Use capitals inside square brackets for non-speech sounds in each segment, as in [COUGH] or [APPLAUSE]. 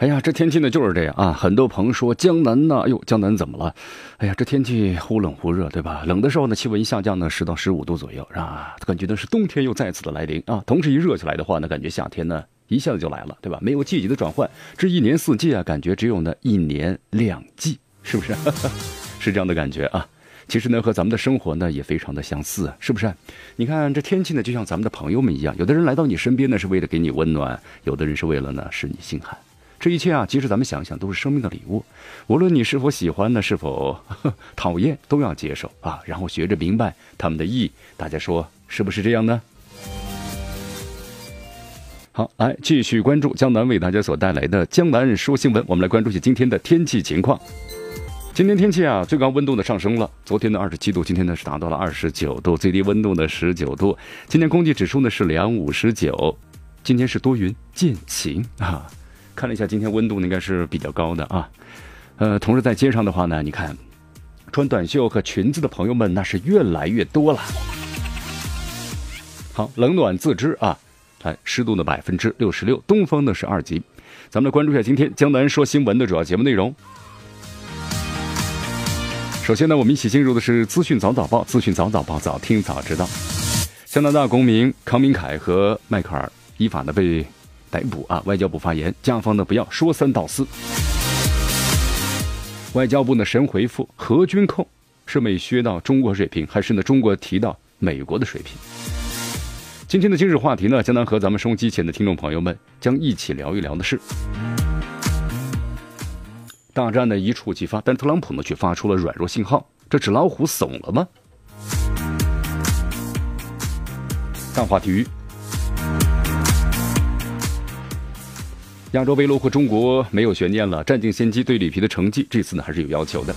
哎呀，这天气呢就是这样啊！很多朋友说江南呢，哎呦，江南怎么了？哎呀，这天气忽冷忽热，对吧？冷的时候呢，气温下降呢，十到十五度左右，是吧？感觉呢是冬天又再次的来临啊！同时一热起来的话呢，感觉夏天呢一下子就来了，对吧？没有季节的转换，这一年四季啊，感觉只有呢一年两季，是不是？[LAUGHS] 是这样的感觉啊！其实呢，和咱们的生活呢也非常的相似，是不是？你看这天气呢，就像咱们的朋友们一样，有的人来到你身边呢是为了给你温暖，有的人是为了呢使你心寒。这一切啊，其实咱们想想都是生命的礼物，无论你是否喜欢呢，是否 [LAUGHS] 讨厌，都要接受啊，然后学着明白他们的意义。大家说是不是这样呢？好，来继续关注江南为大家所带来的江南说新闻。我们来关注一下今天的天气情况。今天天气啊，最高温度呢上升了，昨天的二十七度，今天呢是达到了二十九度，最低温度呢十九度。今天空气指数呢是两五十九，今天是多云见晴啊。看了一下，今天温度应该是比较高的啊，呃，同时在街上的话呢，你看，穿短袖和裙子的朋友们那是越来越多了。好，冷暖自知啊，来，湿度呢百分之六十六，东风呢是二级。咱们来关注一下今天江南说新闻的主要节目内容。首先呢，我们一起进入的是资讯早早报，资讯早早报，早听早知道。加拿大公民康明凯和迈克尔依法呢被。逮捕啊！外交部发言，加方呢不要说三道四。外交部呢神回复：核军控是美削到中国水平，还是呢中国提到美国的水平？今天的今日话题呢，将能和咱们收机前的听众朋友们将一起聊一聊的是，大战呢一触即发，但特朗普呢却发出了软弱信号，这纸老虎怂了吗？大话体育。亚洲杯落后中国没有悬念了，占尽先机。对里皮的成绩，这次呢还是有要求的。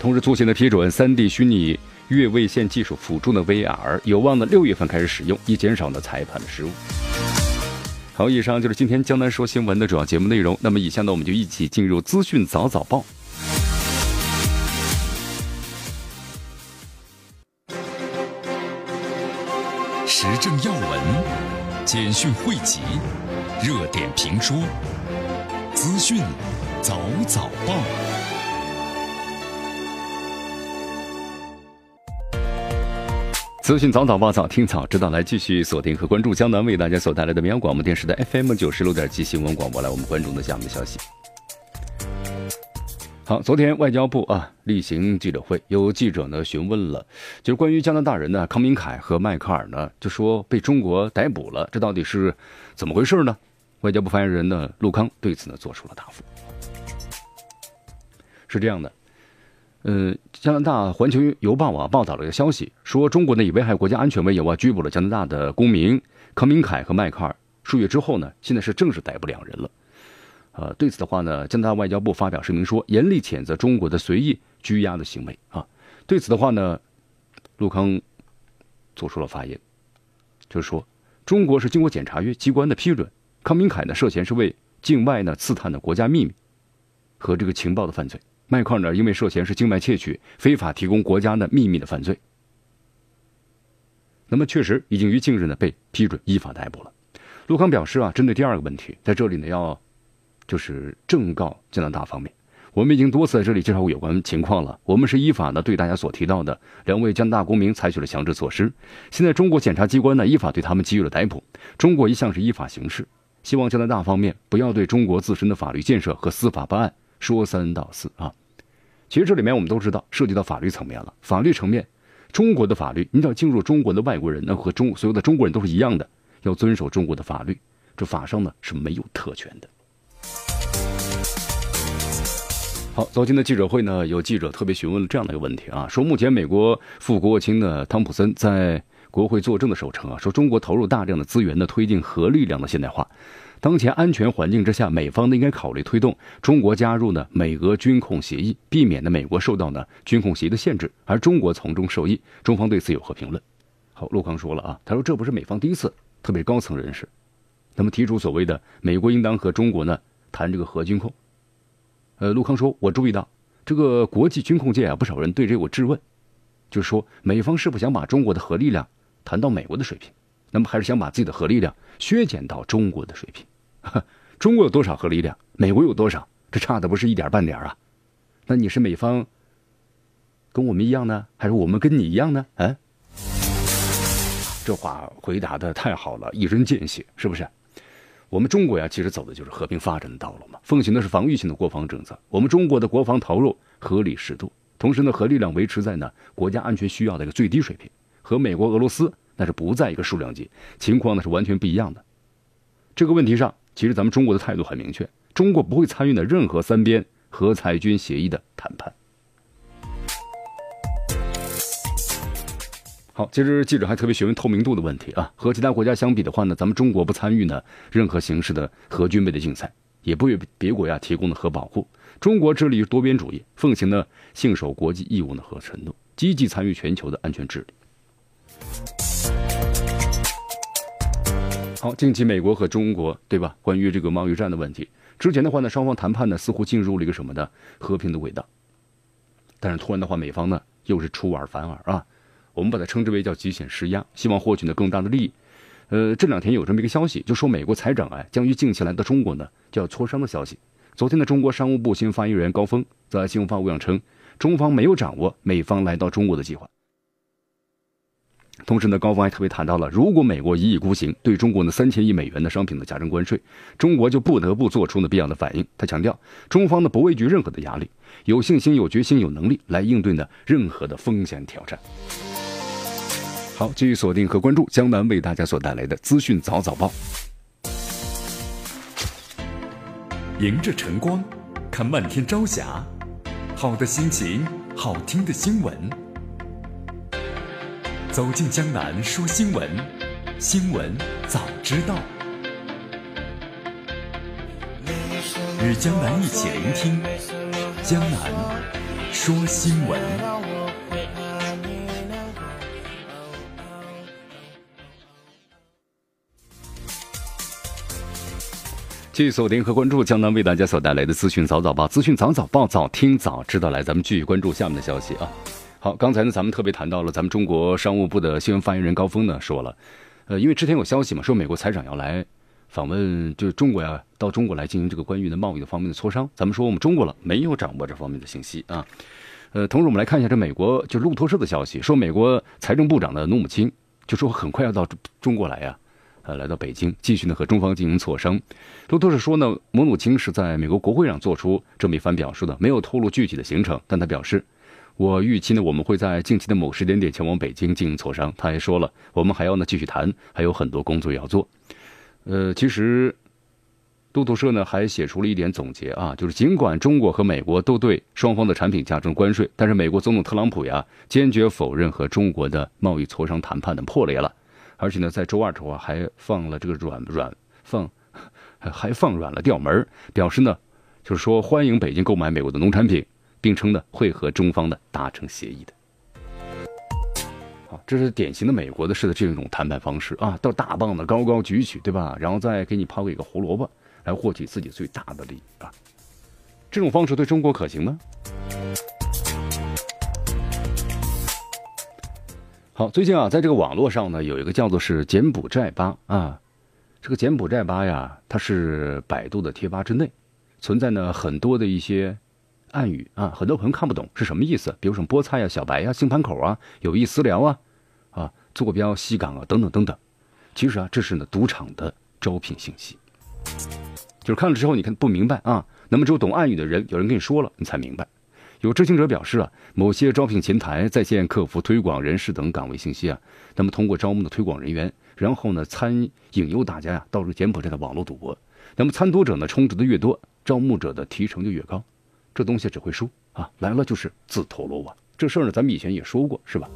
同时，足协的批准三 D 虚拟越位线技术辅助的 VR，有望呢六月份开始使用，以减少呢裁判的失误。好，以上就是今天江南说新闻的主要节目内容。那么，以下呢我们就一起进入资讯早早报，时政要闻，简讯汇集。热点评书，资讯早早报，资讯早早报早听早知道，来继续锁定和关注江南为大家所带来的绵阳广播电视台 FM 九十六点七新闻广播，来我们关注的下面的消息。好，昨天外交部啊例行记者会，有记者呢询问了，就是关于加拿大人呢康明凯和迈克尔呢，就说被中国逮捕了，这到底是怎么回事呢？外交部发言人呢，陆康对此呢做出了答复。是这样的，呃，加拿大《环球邮报》啊报道了一个消息，说中国呢以危害国家安全为由啊拘捕了加拿大的公民康明凯和迈克尔。数月之后呢，现在是正式逮捕两人了。呃，对此的话呢，加拿大外交部发表声明说，严厉谴责中国的随意拘押的行为啊。对此的话呢，陆康做出了发言，就是说，中国是经过检察院机关的批准。康明凯呢涉嫌是为境外呢刺探的国家秘密和这个情报的犯罪，迈克尔呢因为涉嫌是境外窃取、非法提供国家的秘密的犯罪。那么确实已经于近日呢被批准依法逮捕了。陆康表示啊，针对第二个问题，在这里呢要就是正告加拿大方面，我们已经多次在这里介绍过有关情况了。我们是依法呢对大家所提到的两位加拿大公民采取了强制措施，现在中国检察机关呢依法对他们给予了逮捕。中国一向是依法行事。希望加拿大方面不要对中国自身的法律建设和司法办案说三道四啊！其实这里面我们都知道，涉及到法律层面了。法律层面，中国的法律，你只要进入中国的外国人，那和中所有的中国人都是一样的，要遵守中国的法律。这法上呢是没有特权的。好，昨天的记者会呢，有记者特别询问了这样的一个问题啊，说目前美国副国务卿的汤普森在。国会作证的时候称啊，说中国投入大量的资源呢，推进核力量的现代化。当前安全环境之下，美方呢应该考虑推动中国加入呢美俄军控协议，避免呢美国受到呢军控协议的限制，而中国从中受益。中方对此有何评论？好，陆康说了啊，他说这不是美方第一次，特别是高层人士，那么提出所谓的美国应当和中国呢谈这个核军控。呃，陆康说，我注意到这个国际军控界啊，不少人对这有质问，就是说美方是否想把中国的核力量谈到美国的水平，那么还是想把自己的核力量削减到中国的水平？中国有多少核力量？美国有多少？这差的不是一点半点啊！那你是美方跟我们一样呢，还是我们跟你一样呢？啊？这话回答的太好了，一针见血，是不是？我们中国呀，其实走的就是和平发展的道路嘛，奉行的是防御性的国防政策。我们中国的国防投入合理适度，同时呢，核力量维持在呢国家安全需要的一个最低水平，和美国、俄罗斯那是不在一个数量级，情况呢是完全不一样的。这个问题上。其实咱们中国的态度很明确，中国不会参与的任何三边核裁军协议的谈判。好，其实记者还特别询问透明度的问题啊，和其他国家相比的话呢，咱们中国不参与呢任何形式的核军备的竞赛，也不为别国呀提供的核保护。中国致力于多边主义，奉行呢信守国际义务的和承诺，积极参与全球的安全治理。好，近期美国和中国，对吧？关于这个贸易战的问题，之前的话呢，双方谈判呢似乎进入了一个什么的和平的轨道，但是突然的话，美方呢又是出尔反尔啊，我们把它称之为叫极限施压，希望获取呢更大的利益。呃，这两天有这么一个消息，就说美国财长哎将于近期来到中国呢，就要磋商的消息。昨天的中国商务部新闻发言人高峰在新闻发布会上称，中方没有掌握美方来到中国的计划。同时呢，高峰还特别谈到了，如果美国一意孤行，对中国的三千亿美元的商品的加征关税，中国就不得不做出呢必要的反应。他强调，中方呢不畏惧任何的压力，有信心、有决心、有能力来应对呢任何的风险挑战。好，继续锁定和关注江南为大家所带来的资讯早早报。迎着晨光，看漫天朝霞，好的心情，好听的新闻。走进江南说新闻，新闻早知道。与江南一起聆听江南说新闻。继续锁定和关注江南为大家所带来的资讯早早报，资讯早早报，早听早知道。来，咱们继续关注下面的消息啊。好，刚才呢，咱们特别谈到了咱们中国商务部的新闻发言人高峰呢说了，呃，因为之前有消息嘛，说美国财长要来访问，就是中国呀，到中国来进行这个关于的贸易的方面的磋商。咱们说我们中国了，没有掌握这方面的信息啊。呃，同时我们来看一下这美国就路透社的消息，说美国财政部长的努姆钦就说很快要到中国来呀，呃，来到北京继续呢和中方进行磋商。路透社说呢，姆努钦是在美国国会上做出这么一番表述的，没有透露具体的行程，但他表示。我预期呢，我们会在近期的某时间点前往北京进行磋商。他还说了，我们还要呢继续谈，还有很多工作要做。呃，其实路透社呢还写出了一点总结啊，就是尽管中国和美国都对双方的产品加征关税，但是美国总统特朗普呀坚决否认和中国的贸易磋商谈判的破裂了，而且呢在周二的时候还放了这个软软放 [LAUGHS] 还放软了调门表示呢就是说欢迎北京购买美国的农产品。并称呢会和中方呢达成协议的，好，这是典型的美国的式的这种谈判方式啊，到大棒子高高举起，对吧？然后再给你抛给一个胡萝卜，来获取自己最大的利益啊。这种方式对中国可行吗？好，最近啊，在这个网络上呢，有一个叫做是柬埔寨吧啊，这个柬埔寨吧呀，它是百度的贴吧之内，存在呢很多的一些。暗语啊，很多朋友看不懂是什么意思，比如什么菠菜呀、小白呀、星盘口啊、有意私聊啊、啊坐标西港啊等等等等。其实啊，这是呢赌场的招聘信息。就是看了之后，你看不明白啊，那么只有懂暗语的人，有人跟你说了，你才明白。有知情者表示啊，某些招聘前台、在线客服、推广人士等岗位信息啊，那么通过招募的推广人员，然后呢参引诱大家呀到这柬埔寨的网络赌博。那么参赌者呢充值的越多，招募者的提成就越高。这东西只会输啊！来了就是自投罗网。这事儿呢，咱们以前也说过，是吧？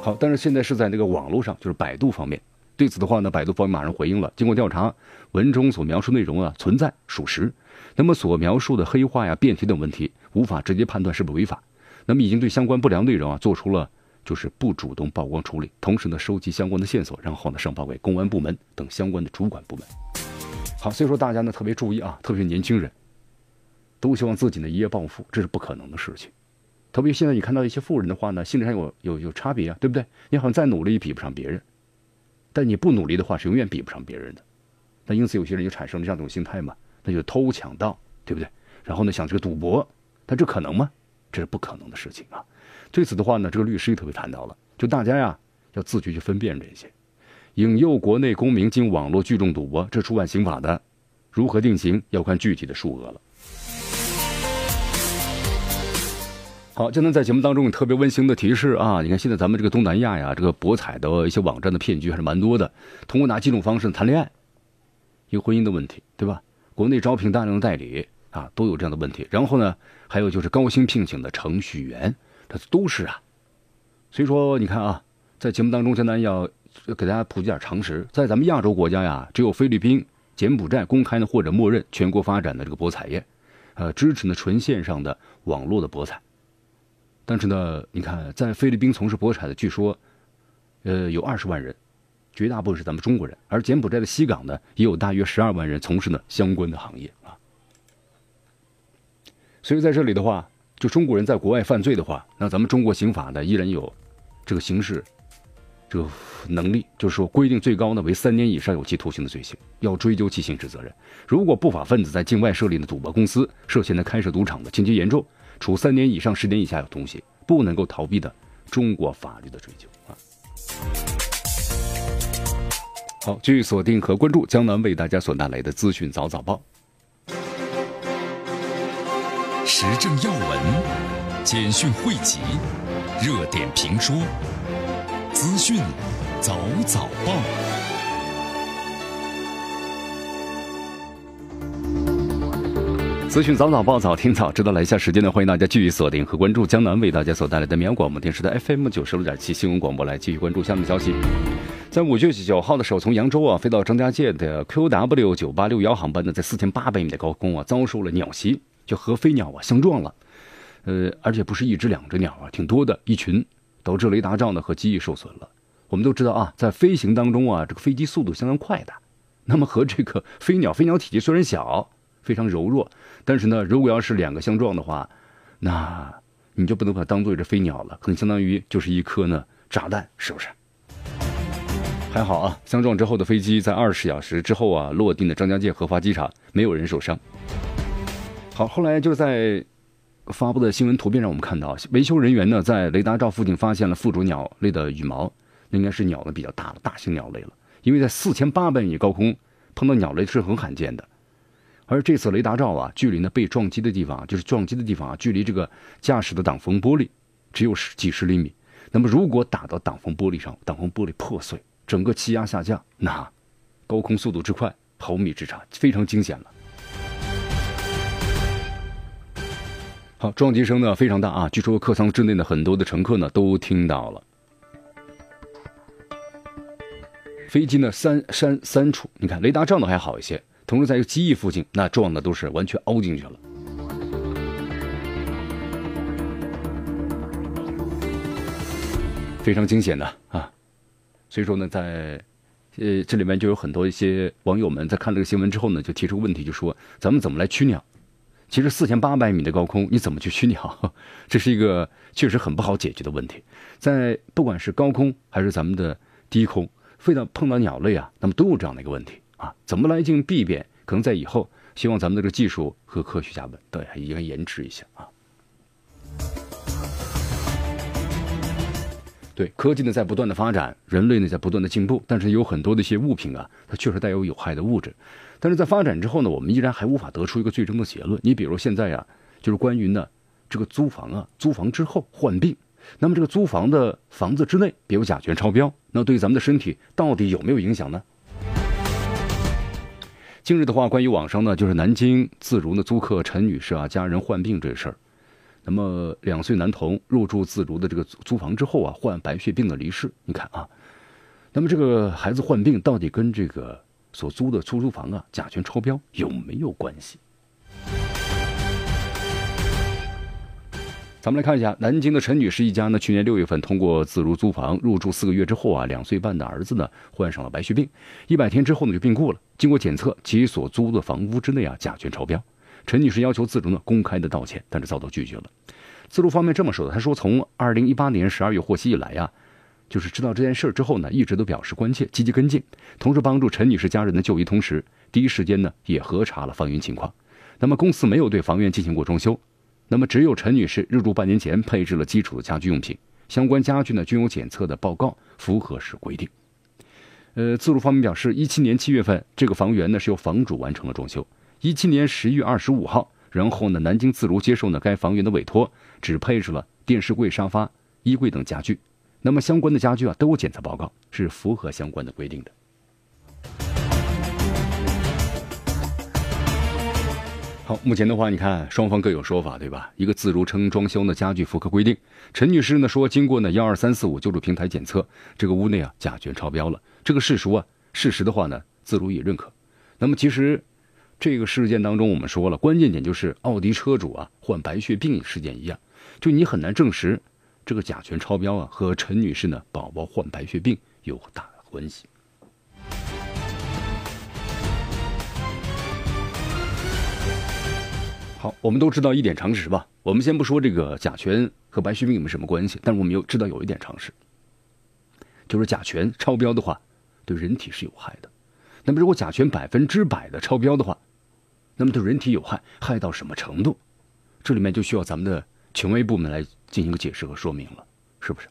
好，但是现在是在那个网络上，就是百度方面。对此的话呢，百度方面马上回应了。经过调查，文中所描述内容啊存在属实，那么所描述的黑化呀、辩题等问题，无法直接判断是否违法。那么已经对相关不良内容啊做出了就是不主动曝光处理，同时呢收集相关的线索，然后呢上报给公安部门等相关的主管部门。好，所以说大家呢特别注意啊，特别是年轻人，都希望自己呢一夜暴富，这是不可能的事情。特别现在你看到一些富人的话呢，心理上有有有差别啊，对不对？你好像再努力也比不上别人。但你不努力的话，是永远比不上别人的。那因此有些人就产生了这样一种心态嘛，那就偷抢盗，对不对？然后呢，想这个赌博，但这可能吗？这是不可能的事情啊。对此的话呢，这个律师也特别谈到了，就大家呀要自觉去分辨这些，引诱国内公民经网络聚众赌博，这触犯刑法的，如何定刑要看具体的数额了。好，江南在节目当中有特别温馨的提示啊！你看现在咱们这个东南亚呀，这个博彩的一些网站的骗局还是蛮多的。通过哪几种方式谈恋爱？一个婚姻的问题，对吧？国内招聘大量的代理啊，都有这样的问题。然后呢，还有就是高薪聘请的程序员，这都是啊。所以说，你看啊，在节目当中，江南要给大家普及点常识。在咱们亚洲国家呀，只有菲律宾、柬埔寨公开呢或者默认全国发展的这个博彩业，呃，支持呢纯线上的网络的博彩。但是呢，你看，在菲律宾从事博彩的，据说，呃，有二十万人，绝大部分是咱们中国人。而柬埔寨的西港呢，也有大约十二万人从事呢相关的行业啊。所以在这里的话，就中国人在国外犯罪的话，那咱们中国刑法呢依然有这个刑事这个能力，就是说规定最高呢为三年以上有期徒刑的罪行，要追究其刑事责任。如果不法分子在境外设立的赌博公司，涉嫌的开设赌场的，情节严重。处三年以上十年以下有东西，不能够逃避的中国法律的追究啊！好，继续锁定和关注江南为大家所带来的资讯早早报，时政要闻、简讯汇集、热点评说、资讯早早报。资讯早早报早听早知道了。一下时间呢，欢迎大家继续锁定和关注江南为大家所带来的绵阳广播电视台 FM 九十六点七新闻广播，来继续关注下面消息。在五月九号的时候，从扬州啊飞到张家界的 QW 九八六幺航班呢，在四千八百米的高空啊遭受了鸟袭，就和飞鸟啊相撞了。呃，而且不是一只两只鸟啊，挺多的一群，导致雷达罩呢和机翼受损了。我们都知道啊，在飞行当中啊，这个飞机速度相当快的，那么和这个飞鸟，飞鸟体积虽然小。非常柔弱，但是呢，如果要是两个相撞的话，那你就不能把它当做一只飞鸟了，可能相当于就是一颗呢炸弹，是不是？还好啊，相撞之后的飞机在二十小时之后啊落地的张家界核发机场，没有人受伤。好，后来就在发布的新闻图片上，我们看到维修人员呢在雷达罩附近发现了附着鸟类的羽毛，那应该是鸟呢比较大的大型鸟类了，因为在四千八百米高空碰到鸟类是很罕见的。而这次雷达罩啊，距离呢被撞击的地方，就是撞击的地方啊，距离这个驾驶的挡风玻璃只有十几十厘米。那么如果打到挡风玻璃上，挡风玻璃破碎，整个气压下降，那高空速度之快，毫米之差，非常惊险了。好，撞击声呢非常大啊，据说客舱之内的很多的乘客呢都听到了。飞机呢三三三处，你看雷达罩呢还好一些。同时，在一个机翼附近，那撞的都是完全凹进去了，非常惊险的啊！所以说呢，在呃这里面就有很多一些网友们在看这个新闻之后呢，就提出问题，就说咱们怎么来驱鸟？其实四千八百米的高空，你怎么去驱鸟？[LAUGHS] 这是一个确实很不好解决的问题。在不管是高空还是咱们的低空，飞到碰到鸟类啊，那么都有这样的一个问题。啊，怎么来进行避免？可能在以后，希望咱们的这个技术和科学家们对应该研制一下啊。对，科技呢在不断的发展，人类呢在不断的进步，但是有很多的一些物品啊，它确实带有有害的物质。但是在发展之后呢，我们依然还无法得出一个最终的结论。你比如现在呀，就是关于呢这个租房啊，租房之后患病，那么这个租房的房子之内别有甲醛超标，那对咱们的身体到底有没有影响呢？近日的话，关于网上呢，就是南京自如的租客陈女士啊，家人患病这事儿，那么两岁男童入住自如的这个租房之后啊，患白血病的离世。你看啊，那么这个孩子患病到底跟这个所租的出租房啊甲醛超标有没有关系？咱们来看一下南京的陈女士一家呢，去年六月份通过自如租房入住四个月之后啊，两岁半的儿子呢患上了白血病，一百天之后呢就病故了。经过检测，其所租的房屋之内啊甲醛超标。陈女士要求自如呢公开的道歉，但是遭到拒绝了。自如方面这么说的，他说从二零一八年十二月获悉以来呀，就是知道这件事儿之后呢，一直都表示关切，积极跟进，同时帮助陈女士家人的就医，同时第一时间呢也核查了房源情况。那么公司没有对房源进行过装修，那么只有陈女士入住半年前配置了基础的家居用品，相关家具呢均有检测的报告，符合是规定。呃，自如方面表示，一七年七月份这个房源呢是由房主完成了装修。一七年十月二十五号，然后呢，南京自如接受呢该房源的委托，只配置了电视柜、沙发、衣柜等家具。那么相关的家具啊都有检测报告，是符合相关的规定的。好，目前的话，你看双方各有说法，对吧？一个自如称装修呢家具符合规定，陈女士呢说经过呢幺二三四五救助平台检测，这个屋内啊甲醛超标了。这个事实啊，事实的话呢，自如也认可。那么其实。这个事件当中，我们说了，关键点就是奥迪车主啊患白血病事件一样，就你很难证实这个甲醛超标啊和陈女士呢宝宝患白血病有大关系。好，我们都知道一点常识吧？我们先不说这个甲醛和白血病有没有什么关系，但是我们又知道有一点常识，就是甲醛超标的话，对人体是有害的。那么如果甲醛百分之百的超标的话，那么对人体有害，害到什么程度？这里面就需要咱们的权威部门来进行一个解释和说明了，是不是？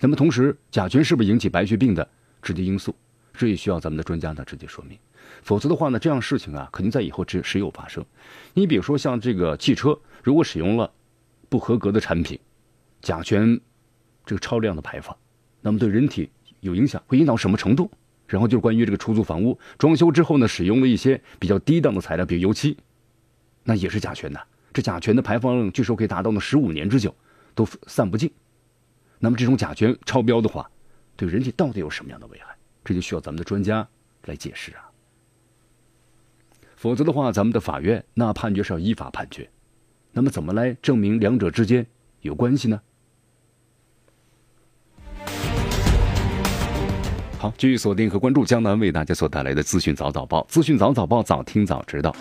那么同时，甲醛是不是引起白血病的直接因素？这也需要咱们的专家呢直接说明。否则的话呢，这样事情啊，肯定在以后只时有发生。你比如说像这个汽车，如果使用了不合格的产品，甲醛这个超量的排放，那么对人体有影响，会影响到什么程度？然后就是关于这个出租房屋装修之后呢，使用了一些比较低档的材料，比如油漆，那也是甲醛的。这甲醛的排放据说可以达到呢十五年之久都散不尽。那么这种甲醛超标的话，对人体到底有什么样的危害？这就需要咱们的专家来解释啊。否则的话，咱们的法院那判决是要依法判决。那么怎么来证明两者之间有关系呢？好，继续锁定和关注江南为大家所带来的资讯早早报，资讯早早报，早听早知道。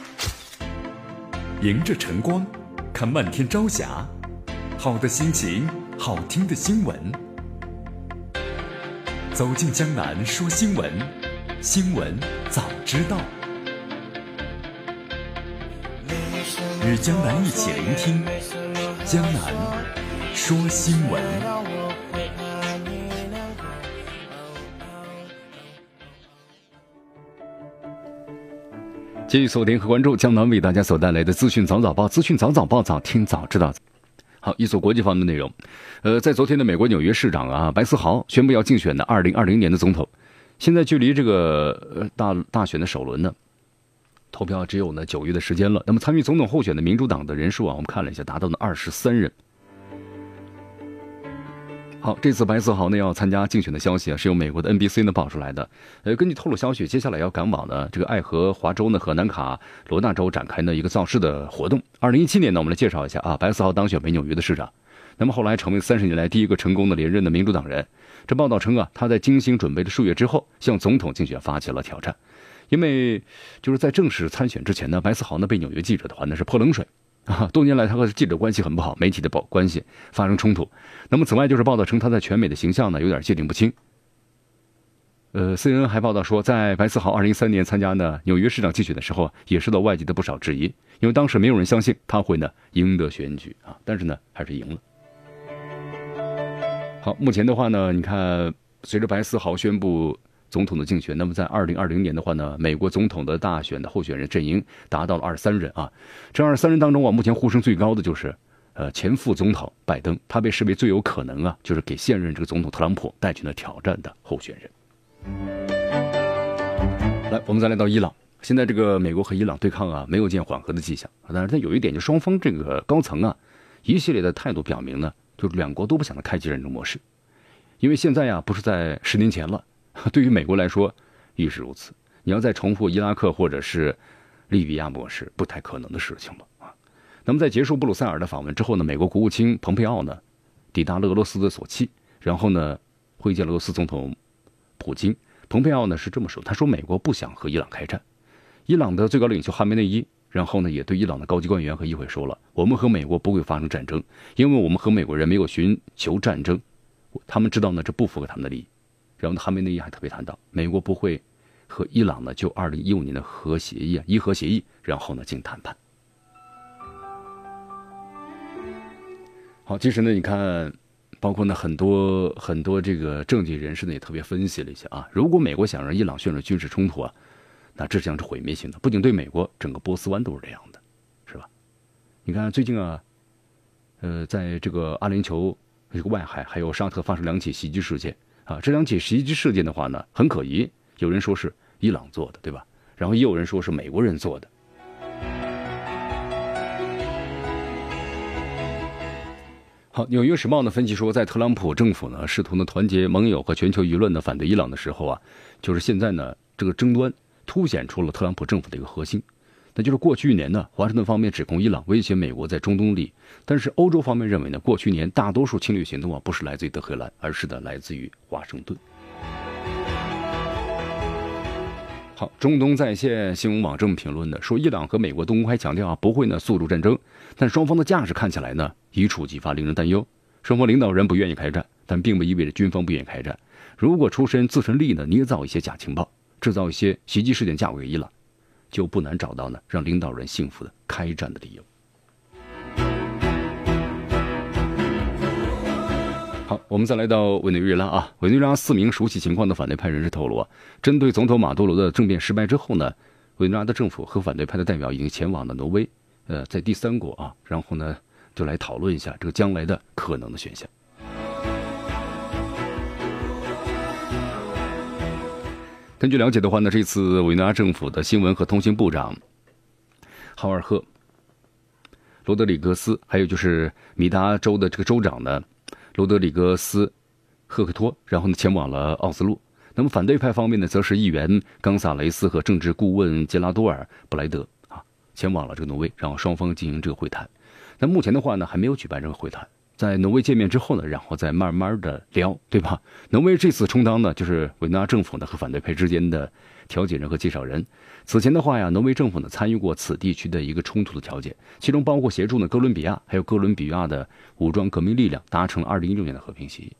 迎着晨光，看漫天朝霞，好的心情，好听的新闻。走进江南说新闻，新闻早知道。与江南一起聆听江南说新闻。继续锁定和关注江南为大家所带来的资讯早早报，资讯早早报，早听早知道。好，一组国际方面的内容。呃，在昨天的美国纽约市长啊，白思豪宣布要竞选的二零二零年的总统。现在距离这个大大选的首轮呢，投票只有呢九月的时间了。那么参与总统候选的民主党的人数啊，我们看了一下，达到了二十三人。好，这次白思豪呢要参加竞选的消息啊，是由美国的 NBC 呢爆出来的。呃，根据透露消息，接下来要赶往呢这个爱荷华州呢和南卡罗纳州展开呢一个造势的活动。二零一七年呢，我们来介绍一下啊，白思豪当选为纽约的市长，那么后来成为三十年来第一个成功的连任的民主党人。这报道称啊，他在精心准备的数月之后，向总统竞选发起了挑战，因为就是在正式参选之前呢，白思豪呢被纽约记者的话呢是泼冷水。啊，多年来他和记者关系很不好，媒体的保关系发生冲突。那么，此外就是报道称他在全美的形象呢有点界定不清。呃，CNN 还报道说，在白思豪二零一三年参加呢纽约市长竞选的时候，也受到外界的不少质疑，因为当时没有人相信他会呢赢得选举啊，但是呢还是赢了。好，目前的话呢，你看随着白思豪宣布。总统的竞选，那么在二零二零年的话呢，美国总统的大选的候选人阵营达到了二十三人啊。这二十三人当中啊，目前呼声最高的就是，呃，前副总统拜登，他被视为最有可能啊，就是给现任这个总统特朗普带去了挑战的候选人。来，我们再来到伊朗，现在这个美国和伊朗对抗啊，没有见缓和的迹象。但是它有一点，就双方这个高层啊，一系列的态度表明呢，就是两国都不想再开启战争模式，因为现在呀不是在十年前了，[LAUGHS] 对于美国来说亦是如此。你要再重复伊拉克或者是利比亚模式，不太可能的事情了啊。那么在结束布鲁塞尔的访问之后呢，美国国务卿蓬佩奥呢抵达了俄罗斯的索契，然后呢会见了俄罗斯总统普京。蓬佩奥呢是这么说，他说美国不想和伊朗开战，伊朗的最高领袖哈梅内伊，然后呢也对伊朗的高级官员和议会说了，我们和美国不会发生战争，因为我们和美国人没有寻求战争，他们知道呢这不符合他们的利益。然后呢哈梅内伊还特别谈到，美国不会。和伊朗呢，就二零一五年的核协议啊，伊核协议，然后呢进行谈判。好，其实呢，你看，包括呢很多很多这个政界人士呢也特别分析了一下啊，如果美国想让伊朗陷入军事冲突啊，那这将是毁灭性的，不仅对美国，整个波斯湾都是这样的，是吧？你看最近啊，呃，在这个阿联酋这个外海还有沙特发生两起袭击事件啊，这两起袭击事件的话呢，很可疑，有人说是。伊朗做的，对吧？然后也有人说是美国人做的。好，《纽约时报》呢分析说，在特朗普政府呢试图呢团结盟友和全球舆论呢反对伊朗的时候啊，就是现在呢这个争端凸显出了特朗普政府的一个核心，那就是过去一年呢，华盛顿方面指控伊朗威胁美国在中东利益，但是欧洲方面认为呢，过去年大多数侵略行动啊不是来自于德黑兰，而是的来自于华盛顿。好，中东在线新闻网这么评论的，说伊朗和美国都公开强调啊，不会呢诉诸战争，但双方的架势看起来呢一触即发，令人担忧。双方领导人不愿意开战，但并不意味着军方不愿意开战。如果出身自身利益呢，捏造一些假情报，制造一些袭击事件嫁祸给伊朗，就不难找到呢让领导人信服的开战的理由。好，我们再来到委内瑞拉啊。委内瑞拉四名熟悉情况的反对派人士透露啊，针对总统马杜罗的政变失败之后呢，委内瑞拉的政府和反对派的代表已经前往了挪威，呃，在第三国啊，然后呢，就来讨论一下这个将来的可能的选项。根据了解的话呢，这次委内瑞拉政府的新闻和通信部长豪尔赫罗德里格斯，还有就是米达州的这个州长呢。罗德里格斯·赫克托，然后呢前往了奥斯陆。那么反对派方面呢，则是议员冈萨雷斯和政治顾问杰拉多尔·布莱德啊，前往了这个挪威，然后双方进行这个会谈。那目前的话呢，还没有举办这个会谈。在挪威见面之后呢，然后再慢慢的聊，对吧？挪威这次充当呢，就是维纳政府呢和反对派之间的调解人和介绍人。此前的话呀，挪威政府呢参与过此地区的一个冲突的调解，其中包括协助呢哥伦比亚还有哥伦比亚的武装革命力量达成了二零一六年的和平协议。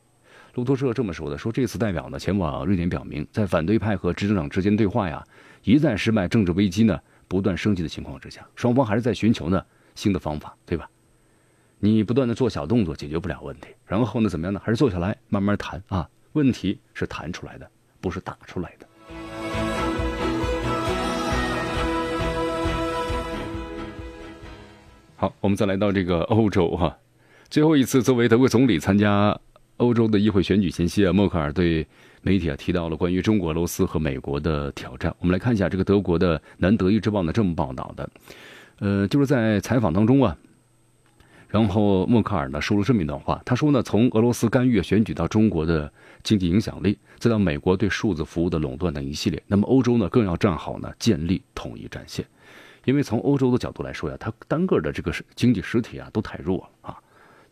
路透社这么说的，说这次代表呢前往瑞典，表明在反对派和执政党之间对话呀一再失败，政治危机呢不断升级的情况之下，双方还是在寻求呢新的方法，对吧？你不断的做小动作解决不了问题，然后呢怎么样呢？还是坐下来慢慢谈啊？问题是谈出来的，不是打出来的。好，我们再来到这个欧洲哈，最后一次作为德国总理参加欧洲的议会选举前夕啊，默克尔对媒体啊提到了关于中国、俄罗斯和美国的挑战。我们来看一下这个德国的《南德意志报》呢这么报道的，呃，就是在采访当中啊，然后默克尔呢说了这么一段话，他说呢，从俄罗斯干预选举到中国的经济影响力，再到美国对数字服务的垄断等一系列，那么欧洲呢更要站好呢建立统一战线。因为从欧洲的角度来说呀，它单个的这个经济实体啊都太弱了啊，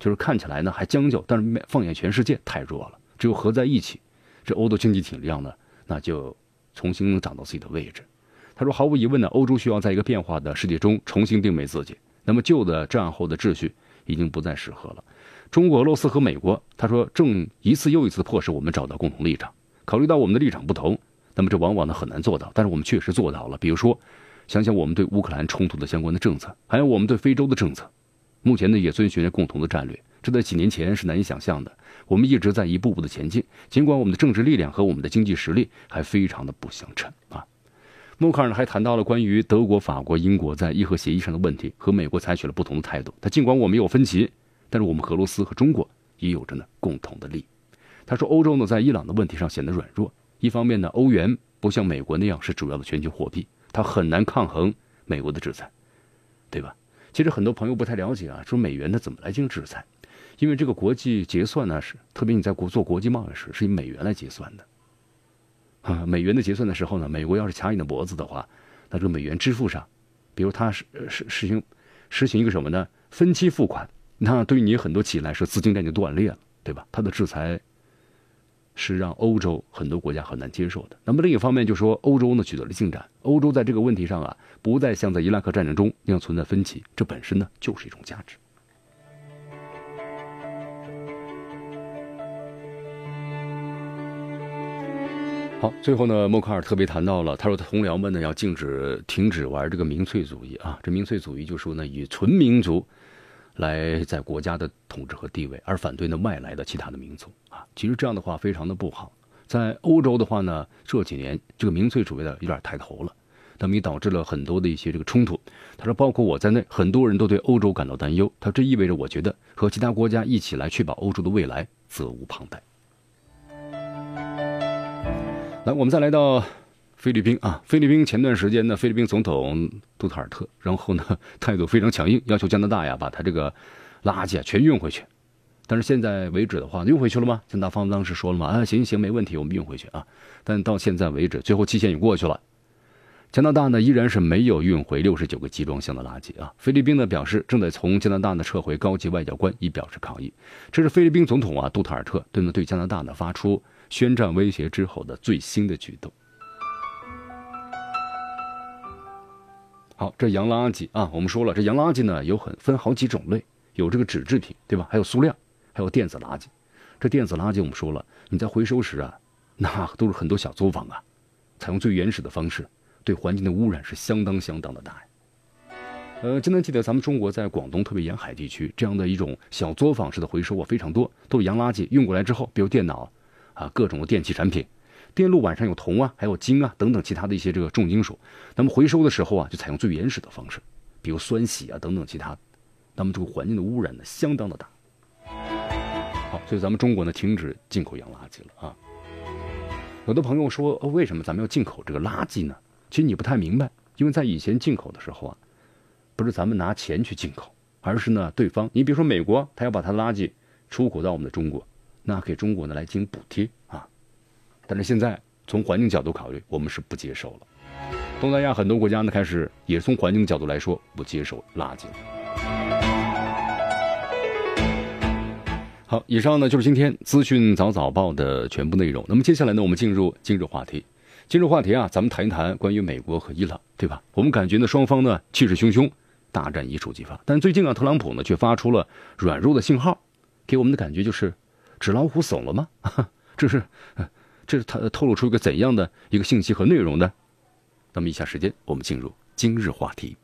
就是看起来呢还将就，但是放眼全世界太弱了。只有合在一起，这欧洲经济体量呢，那就重新能找到自己的位置。他说，毫无疑问呢，欧洲需要在一个变化的世界中重新定位自己。那么旧的战后的秩序已经不再适合了。中国、俄罗斯和美国，他说正一次又一次迫使我们找到共同立场。考虑到我们的立场不同，那么这往往呢很难做到，但是我们确实做到了。比如说。想想我们对乌克兰冲突的相关的政策，还有我们对非洲的政策，目前呢也遵循着共同的战略，这在几年前是难以想象的。我们一直在一步步的前进，尽管我们的政治力量和我们的经济实力还非常的不相称啊。默克尔呢还谈到了关于德国、法国、英国在伊核协议上的问题，和美国采取了不同的态度。他尽管我们有分歧，但是我们俄罗斯和中国也有着呢共同的利益。他说，欧洲呢在伊朗的问题上显得软弱，一方面呢欧元不像美国那样是主要的全球货币。它很难抗衡美国的制裁，对吧？其实很多朋友不太了解啊，说美元它怎么来进行制裁？因为这个国际结算呢是，特别你在国做国际贸易时是以美元来结算的。啊，美元的结算的时候呢，美国要是卡你的脖子的话，那这个美元支付上，比如它是实实行实行一个什么呢？分期付款，那对于你很多企业来说，资金链就断裂了，对吧？它的制裁是让欧洲很多国家很难接受的。那么另一方面，就说欧洲呢取得了进展，欧洲在这个问题上啊，不再像在伊拉克战争中那样存在分歧，这本身呢就是一种价值。好，最后呢，默克尔特别谈到了，他说同僚们呢要禁止、停止玩这个民粹主义啊。这民粹主义就说呢，以纯民族来在国家的统治和地位，而反对呢外来的其他的民族啊。其实这样的话非常的不好。在欧洲的话呢，这几年这个民粹主义的有点抬头了，那么也导致了很多的一些这个冲突。他说，包括我在内，很多人都对欧洲感到担忧。他这意味着，我觉得和其他国家一起来确保欧洲的未来，责无旁贷。来，我们再来到菲律宾啊。菲律宾前段时间呢，菲律宾总统杜特尔特，然后呢 [LAUGHS] 态度非常强硬，要求加拿大呀把他这个垃圾啊全运回去。但是现在为止的话，运回去了吗？加拿大方当时说了嘛，啊行行没问题，我们运回去啊。但到现在为止，最后期限也过去了，加拿大呢依然是没有运回六十九个集装箱的垃圾啊。菲律宾呢表示正在从加拿大呢撤回高级外交官，以表示抗议。这是菲律宾总统啊杜特尔特对呢对加拿大呢发出。宣战威胁之后的最新的举动。好，这洋垃圾啊，我们说了，这洋垃圾呢有很分好几种类，有这个纸制品，对吧？还有塑料，还有电子垃圾。这电子垃圾我们说了，你在回收时啊，那都是很多小作坊啊，采用最原始的方式，对环境的污染是相当相当的大呀。呃，今天记得咱们中国在广东特别沿海地区，这样的一种小作坊式的回收啊非常多，都是洋垃圾运过来之后，比如电脑。啊，各种的电器产品，电路板上有铜啊，还有金啊等等其他的一些这个重金属。那么回收的时候啊，就采用最原始的方式，比如酸洗啊等等其他。那么这个环境的污染呢，相当的大。好，所以咱们中国呢，停止进口洋垃圾了啊。有的朋友说，为什么咱们要进口这个垃圾呢？其实你不太明白，因为在以前进口的时候啊，不是咱们拿钱去进口，而是呢对方，你比如说美国，他要把他垃圾出口到我们的中国。那给中国呢来进行补贴啊，但是现在从环境角度考虑，我们是不接受了。东南亚很多国家呢开始也从环境角度来说不接受垃圾。好，以上呢就是今天资讯早早报的全部内容。那么接下来呢，我们进入今日话题。今日话题啊，咱们谈一谈关于美国和伊朗，对吧？我们感觉呢双方呢气势汹汹，大战一触即发。但最近啊，特朗普呢却发出了软弱的信号，给我们的感觉就是。纸老虎怂了吗？[LAUGHS] 这是，这是他透露出一个怎样的一个信息和内容呢？那么以下时间，我们进入今日话题。